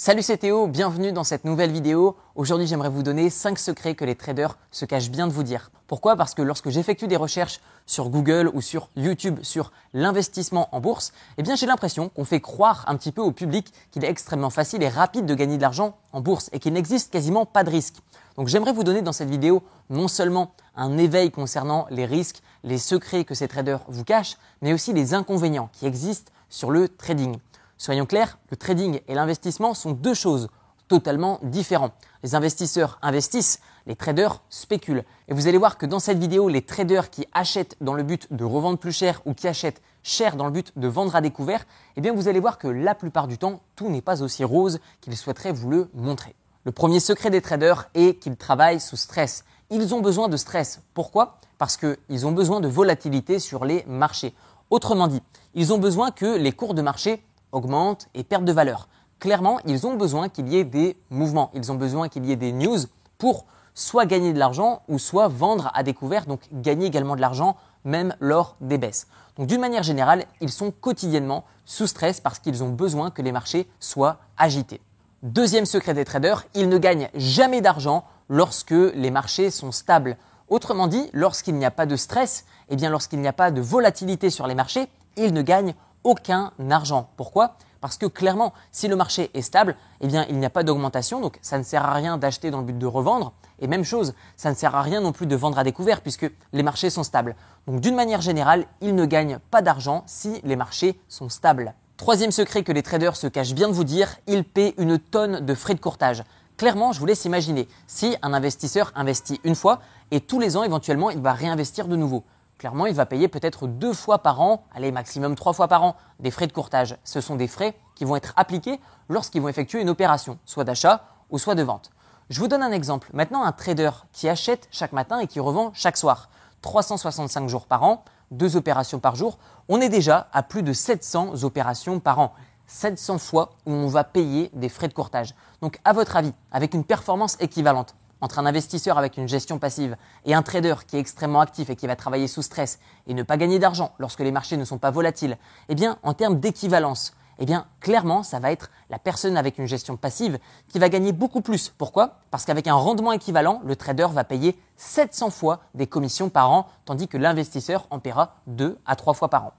Salut c'est Théo, bienvenue dans cette nouvelle vidéo. Aujourd'hui j'aimerais vous donner 5 secrets que les traders se cachent bien de vous dire. Pourquoi? Parce que lorsque j'effectue des recherches sur Google ou sur YouTube sur l'investissement en bourse, eh bien j'ai l'impression qu'on fait croire un petit peu au public qu'il est extrêmement facile et rapide de gagner de l'argent en bourse et qu'il n'existe quasiment pas de risque. Donc j'aimerais vous donner dans cette vidéo non seulement un éveil concernant les risques, les secrets que ces traders vous cachent, mais aussi les inconvénients qui existent sur le trading. Soyons clairs, le trading et l'investissement sont deux choses totalement différentes. Les investisseurs investissent, les traders spéculent. Et vous allez voir que dans cette vidéo, les traders qui achètent dans le but de revendre plus cher ou qui achètent cher dans le but de vendre à découvert, eh bien vous allez voir que la plupart du temps, tout n'est pas aussi rose qu'ils souhaiteraient vous le montrer. Le premier secret des traders est qu'ils travaillent sous stress. Ils ont besoin de stress. Pourquoi? Parce qu'ils ont besoin de volatilité sur les marchés. Autrement dit, ils ont besoin que les cours de marché augmente et perte de valeur. Clairement, ils ont besoin qu'il y ait des mouvements, ils ont besoin qu'il y ait des news pour soit gagner de l'argent ou soit vendre à découvert, donc gagner également de l'argent même lors des baisses. Donc d'une manière générale, ils sont quotidiennement sous stress parce qu'ils ont besoin que les marchés soient agités. Deuxième secret des traders, ils ne gagnent jamais d'argent lorsque les marchés sont stables. Autrement dit, lorsqu'il n'y a pas de stress, et eh bien lorsqu'il n'y a pas de volatilité sur les marchés, ils ne gagnent aucun argent. Pourquoi? Parce que clairement, si le marché est stable, eh il n'y a pas d'augmentation, donc ça ne sert à rien d'acheter dans le but de revendre. Et même chose, ça ne sert à rien non plus de vendre à découvert puisque les marchés sont stables. Donc d'une manière générale, ils ne gagnent pas d'argent si les marchés sont stables. Troisième secret que les traders se cachent bien de vous dire, ils paient une tonne de frais de courtage. Clairement, je vous laisse imaginer, si un investisseur investit une fois et tous les ans éventuellement il va réinvestir de nouveau clairement, il va payer peut-être deux fois par an, allez, maximum trois fois par an, des frais de courtage. Ce sont des frais qui vont être appliqués lorsqu'ils vont effectuer une opération, soit d'achat ou soit de vente. Je vous donne un exemple. Maintenant, un trader qui achète chaque matin et qui revend chaque soir, 365 jours par an, deux opérations par jour, on est déjà à plus de 700 opérations par an. 700 fois où on va payer des frais de courtage. Donc, à votre avis, avec une performance équivalente, entre un investisseur avec une gestion passive et un trader qui est extrêmement actif et qui va travailler sous stress et ne pas gagner d'argent lorsque les marchés ne sont pas volatiles, eh bien, en termes d'équivalence, eh clairement, ça va être la personne avec une gestion passive qui va gagner beaucoup plus. Pourquoi? Parce qu'avec un rendement équivalent, le trader va payer 700 fois des commissions par an, tandis que l'investisseur en paiera 2 à 3 fois par an.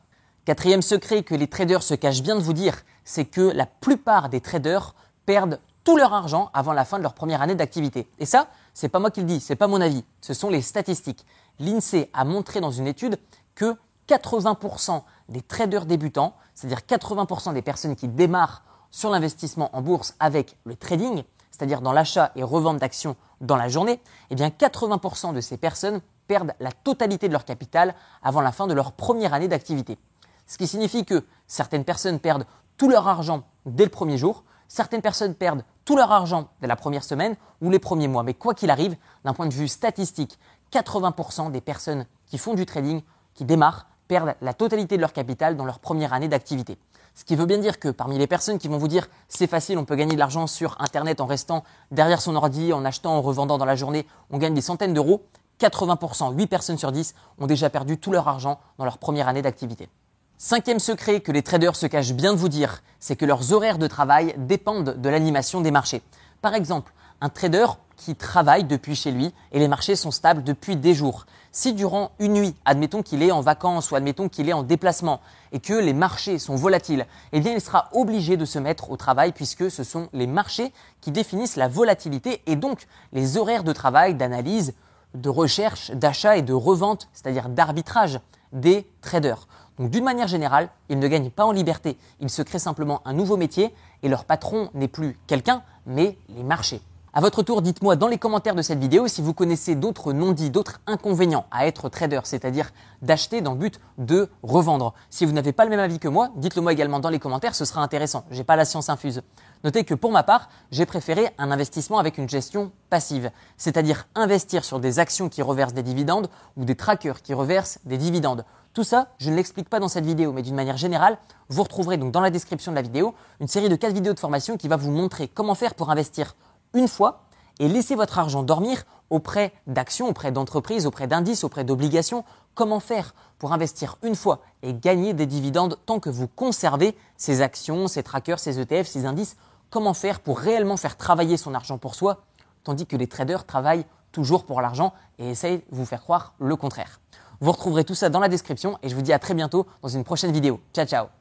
Quatrième secret que les traders se cachent bien de vous dire, c'est que la plupart des traders perdent tout leur argent avant la fin de leur première année d'activité. Et ça, c'est pas moi qui le dis, c'est pas mon avis, ce sont les statistiques. L'INSEE a montré dans une étude que 80% des traders débutants, c'est-à-dire 80% des personnes qui démarrent sur l'investissement en bourse avec le trading, c'est-à-dire dans l'achat et revente d'actions dans la journée, eh bien 80% de ces personnes perdent la totalité de leur capital avant la fin de leur première année d'activité. Ce qui signifie que certaines personnes perdent tout leur argent dès le premier jour, certaines personnes perdent tout leur argent dès la première semaine ou les premiers mois. Mais quoi qu'il arrive, d'un point de vue statistique, 80% des personnes qui font du trading, qui démarrent, perdent la totalité de leur capital dans leur première année d'activité. Ce qui veut bien dire que parmi les personnes qui vont vous dire c'est facile, on peut gagner de l'argent sur Internet en restant derrière son ordi, en achetant, en revendant dans la journée, on gagne des centaines d'euros, 80%, 8 personnes sur 10 ont déjà perdu tout leur argent dans leur première année d'activité. Cinquième secret que les traders se cachent bien de vous dire, c'est que leurs horaires de travail dépendent de l'animation des marchés. Par exemple, un trader qui travaille depuis chez lui et les marchés sont stables depuis des jours. Si durant une nuit, admettons qu'il est en vacances ou admettons qu'il est en déplacement et que les marchés sont volatiles, eh bien il sera obligé de se mettre au travail puisque ce sont les marchés qui définissent la volatilité et donc les horaires de travail, d'analyse, de recherche, d'achat et de revente, c'est-à-dire d'arbitrage des traders. Donc d'une manière générale, ils ne gagnent pas en liberté, ils se créent simplement un nouveau métier et leur patron n'est plus quelqu'un, mais les marchés. À votre tour, dites-moi dans les commentaires de cette vidéo si vous connaissez d'autres non-dits, d'autres inconvénients à être trader, c'est-à-dire d'acheter dans le but de revendre. Si vous n'avez pas le même avis que moi, dites-le moi également dans les commentaires, ce sera intéressant. J'ai pas la science infuse. Notez que pour ma part, j'ai préféré un investissement avec une gestion passive, c'est-à-dire investir sur des actions qui reversent des dividendes ou des trackers qui reversent des dividendes. Tout ça, je ne l'explique pas dans cette vidéo, mais d'une manière générale, vous retrouverez donc dans la description de la vidéo une série de 4 vidéos de formation qui va vous montrer comment faire pour investir une fois et laisser votre argent dormir auprès d'actions, auprès d'entreprises, auprès d'indices, auprès d'obligations. Comment faire pour investir une fois et gagner des dividendes tant que vous conservez ces actions, ces trackers, ces ETF, ces indices? Comment faire pour réellement faire travailler son argent pour soi, tandis que les traders travaillent toujours pour l'argent et essayent de vous faire croire le contraire? Vous retrouverez tout ça dans la description et je vous dis à très bientôt dans une prochaine vidéo. Ciao ciao